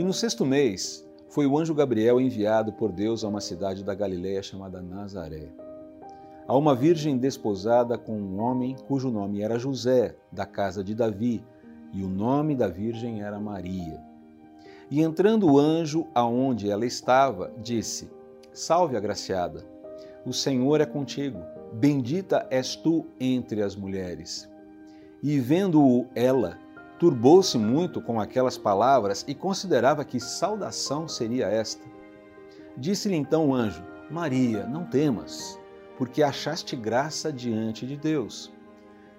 E no sexto mês, foi o anjo Gabriel enviado por Deus a uma cidade da Galiléia chamada Nazaré. A uma virgem desposada com um homem cujo nome era José, da casa de Davi, e o nome da virgem era Maria. E entrando o anjo aonde ela estava, disse: Salve, agraciada, o Senhor é contigo, bendita és tu entre as mulheres. E vendo-o ela, turbou-se muito com aquelas palavras e considerava que saudação seria esta. Disse-lhe então o anjo: Maria, não temas, porque achaste graça diante de Deus.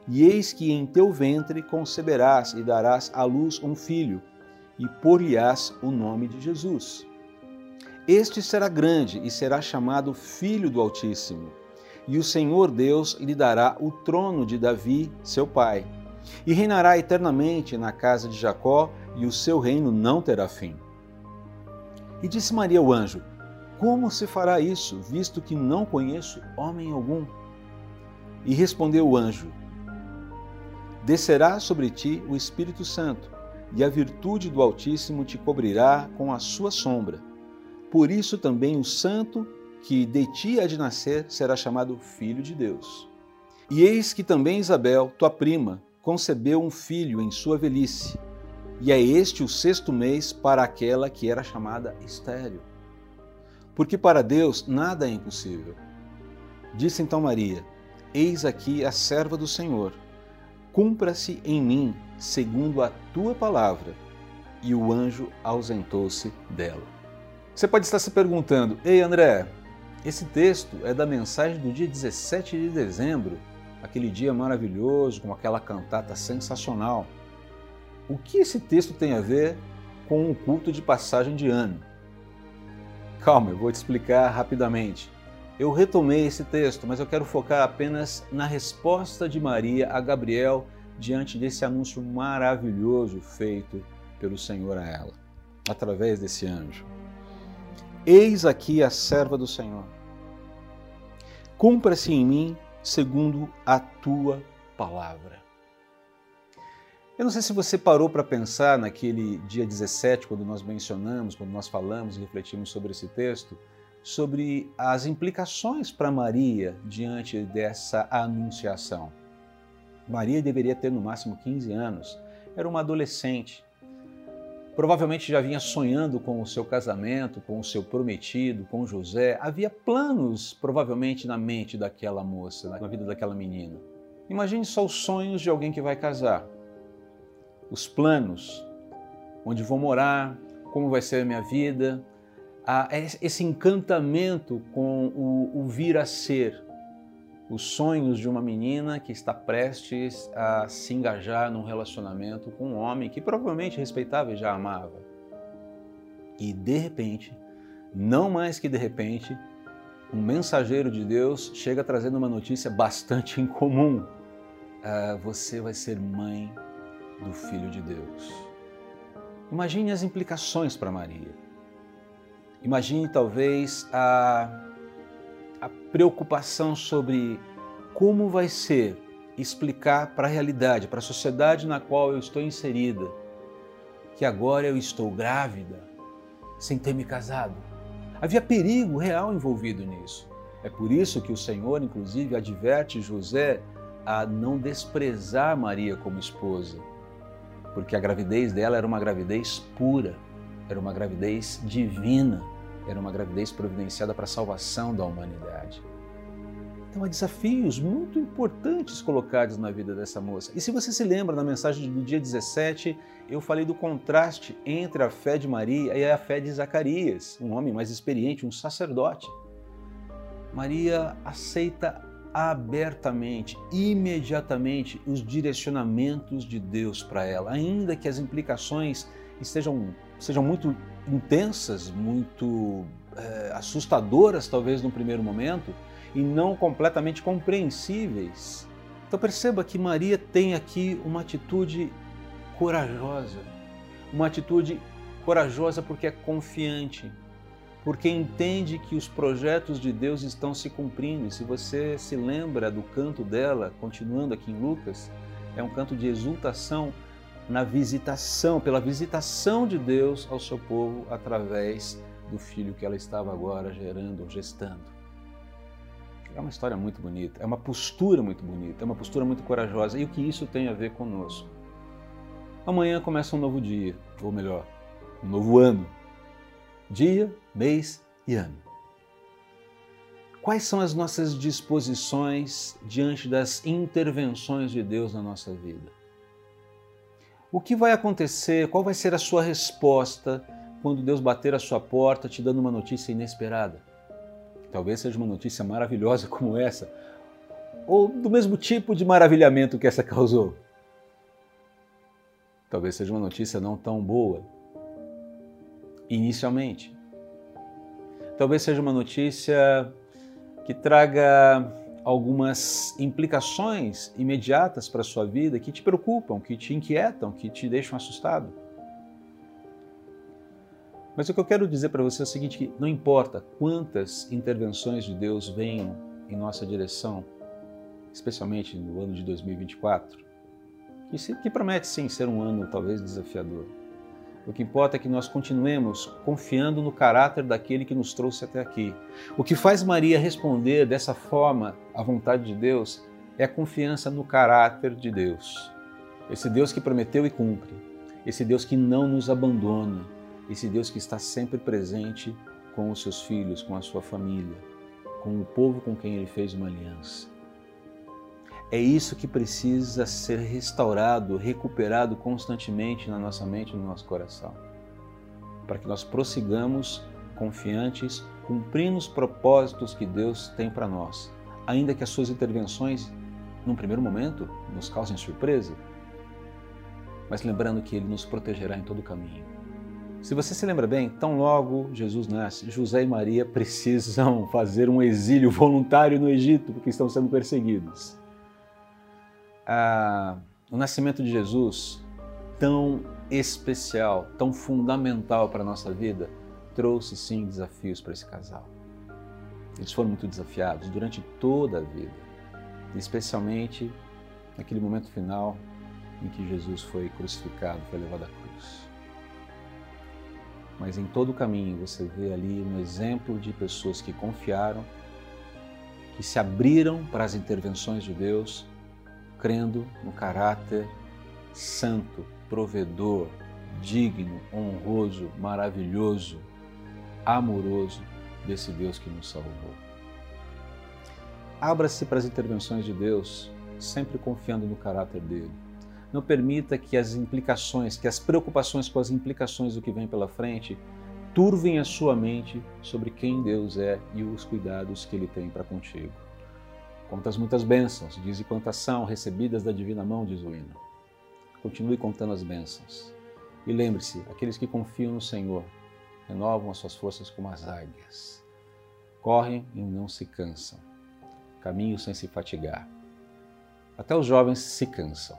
E eis que em teu ventre conceberás e darás à luz um filho e por-lhe-ás o nome de Jesus. Este será grande e será chamado Filho do Altíssimo. E o Senhor Deus lhe dará o trono de Davi, seu pai, e reinará eternamente na casa de Jacó, e o seu reino não terá fim. E disse Maria ao anjo: Como se fará isso, visto que não conheço homem algum? E respondeu o anjo: Descerá sobre ti o Espírito Santo e a virtude do Altíssimo te cobrirá com a sua sombra. Por isso também o santo que de ti há de nascer será chamado Filho de Deus. E eis que também Isabel, tua prima, concebeu um filho em sua velhice, e é este o sexto mês para aquela que era chamada estéril. Porque para Deus nada é impossível. Disse então Maria: Eis aqui a serva do Senhor cumpra-se em mim segundo a tua palavra. E o anjo ausentou-se dela. Você pode estar se perguntando: Ei, André, esse texto é da mensagem do dia 17 de dezembro, aquele dia maravilhoso, com aquela cantata sensacional. O que esse texto tem a ver com o culto de passagem de ano? Calma, eu vou te explicar rapidamente. Eu retomei esse texto, mas eu quero focar apenas na resposta de Maria a Gabriel diante desse anúncio maravilhoso feito pelo Senhor a ela, através desse anjo. Eis aqui a serva do Senhor. Cumpra-se em mim segundo a tua palavra. Eu não sei se você parou para pensar naquele dia 17, quando nós mencionamos, quando nós falamos e refletimos sobre esse texto, sobre as implicações para Maria diante dessa anunciação. Maria deveria ter no máximo 15 anos, era uma adolescente. Provavelmente já vinha sonhando com o seu casamento, com o seu prometido, com José. Havia planos, provavelmente, na mente daquela moça, na vida daquela menina. Imagine só os sonhos de alguém que vai casar. Os planos, onde vou morar, como vai ser a minha vida, esse encantamento com o, o vir a ser, os sonhos de uma menina que está prestes a se engajar num relacionamento com um homem que provavelmente respeitava e já amava. E de repente, não mais que de repente, um mensageiro de Deus chega trazendo uma notícia bastante incomum. Ah, você vai ser mãe do Filho de Deus. Imagine as implicações para Maria. Imagine talvez a, a preocupação sobre como vai ser explicar para a realidade, para a sociedade na qual eu estou inserida, que agora eu estou grávida sem ter me casado. Havia perigo real envolvido nisso. É por isso que o Senhor, inclusive, adverte José a não desprezar Maria como esposa, porque a gravidez dela era uma gravidez pura, era uma gravidez divina era uma gravidez providenciada para a salvação da humanidade. Então há desafios muito importantes colocados na vida dessa moça. E se você se lembra na mensagem do dia 17, eu falei do contraste entre a fé de Maria e a fé de Zacarias, um homem mais experiente, um sacerdote. Maria aceita abertamente, imediatamente, os direcionamentos de Deus para ela, ainda que as implicações estejam, sejam muito intensas, muito é, assustadoras, talvez, no primeiro momento, e não completamente compreensíveis. Então perceba que Maria tem aqui uma atitude corajosa, uma atitude corajosa porque é confiante, porque entende que os projetos de Deus estão se cumprindo. E se você se lembra do canto dela, continuando aqui em Lucas, é um canto de exultação na visitação, pela visitação de Deus ao seu povo através do filho que ela estava agora gerando, gestando. É uma história muito bonita, é uma postura muito bonita, é uma postura muito corajosa. E o que isso tem a ver conosco? Amanhã começa um novo dia, ou melhor, um novo ano. Dia, mês e ano. Quais são as nossas disposições diante das intervenções de Deus na nossa vida? O que vai acontecer? Qual vai ser a sua resposta quando Deus bater a sua porta te dando uma notícia inesperada? Talvez seja uma notícia maravilhosa como essa, ou do mesmo tipo de maravilhamento que essa causou. Talvez seja uma notícia não tão boa, inicialmente. Talvez seja uma notícia que traga algumas implicações imediatas para a sua vida que te preocupam, que te inquietam, que te deixam assustado. Mas o que eu quero dizer para você é o seguinte, que não importa quantas intervenções de Deus venham em nossa direção, especialmente no ano de 2024, que promete sim ser um ano talvez desafiador. O que importa é que nós continuemos confiando no caráter daquele que nos trouxe até aqui. O que faz Maria responder dessa forma à vontade de Deus é a confiança no caráter de Deus. Esse Deus que prometeu e cumpre. Esse Deus que não nos abandona. Esse Deus que está sempre presente com os seus filhos, com a sua família, com o povo com quem ele fez uma aliança. É isso que precisa ser restaurado, recuperado constantemente na nossa mente e no nosso coração, para que nós prossigamos confiantes, cumprindo os propósitos que Deus tem para nós, ainda que as suas intervenções, num primeiro momento, nos causem surpresa, mas lembrando que Ele nos protegerá em todo o caminho. Se você se lembra bem, tão logo Jesus nasce, José e Maria precisam fazer um exílio voluntário no Egito porque estão sendo perseguidos a, o nascimento de Jesus, tão especial, tão fundamental para a nossa vida, trouxe sim desafios para esse casal. Eles foram muito desafiados durante toda a vida, especialmente naquele momento final em que Jesus foi crucificado, foi levado à cruz. Mas em todo o caminho você vê ali um exemplo de pessoas que confiaram, que se abriram para as intervenções de Deus crendo no caráter santo, provedor, digno, honroso, maravilhoso, amoroso desse Deus que nos salvou. Abra-se para as intervenções de Deus, sempre confiando no caráter dele. Não permita que as implicações, que as preocupações com as implicações do que vem pela frente turvem a sua mente sobre quem Deus é e os cuidados que ele tem para contigo. Quantas muitas bênçãos, diz e quantas são recebidas da divina mão, diz o hino. Continue contando as bênçãos. E lembre-se, aqueles que confiam no Senhor renovam as suas forças como as águias. Correm e não se cansam. Caminham sem se fatigar. Até os jovens se cansam,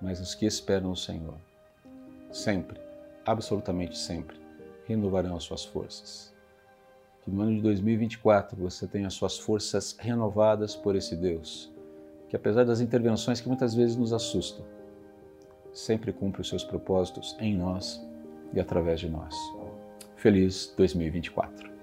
mas os que esperam no Senhor, sempre, absolutamente sempre, renovarão as suas forças que no ano de 2024 você tenha suas forças renovadas por esse Deus, que apesar das intervenções que muitas vezes nos assustam, sempre cumpre os seus propósitos em nós e através de nós. Feliz 2024.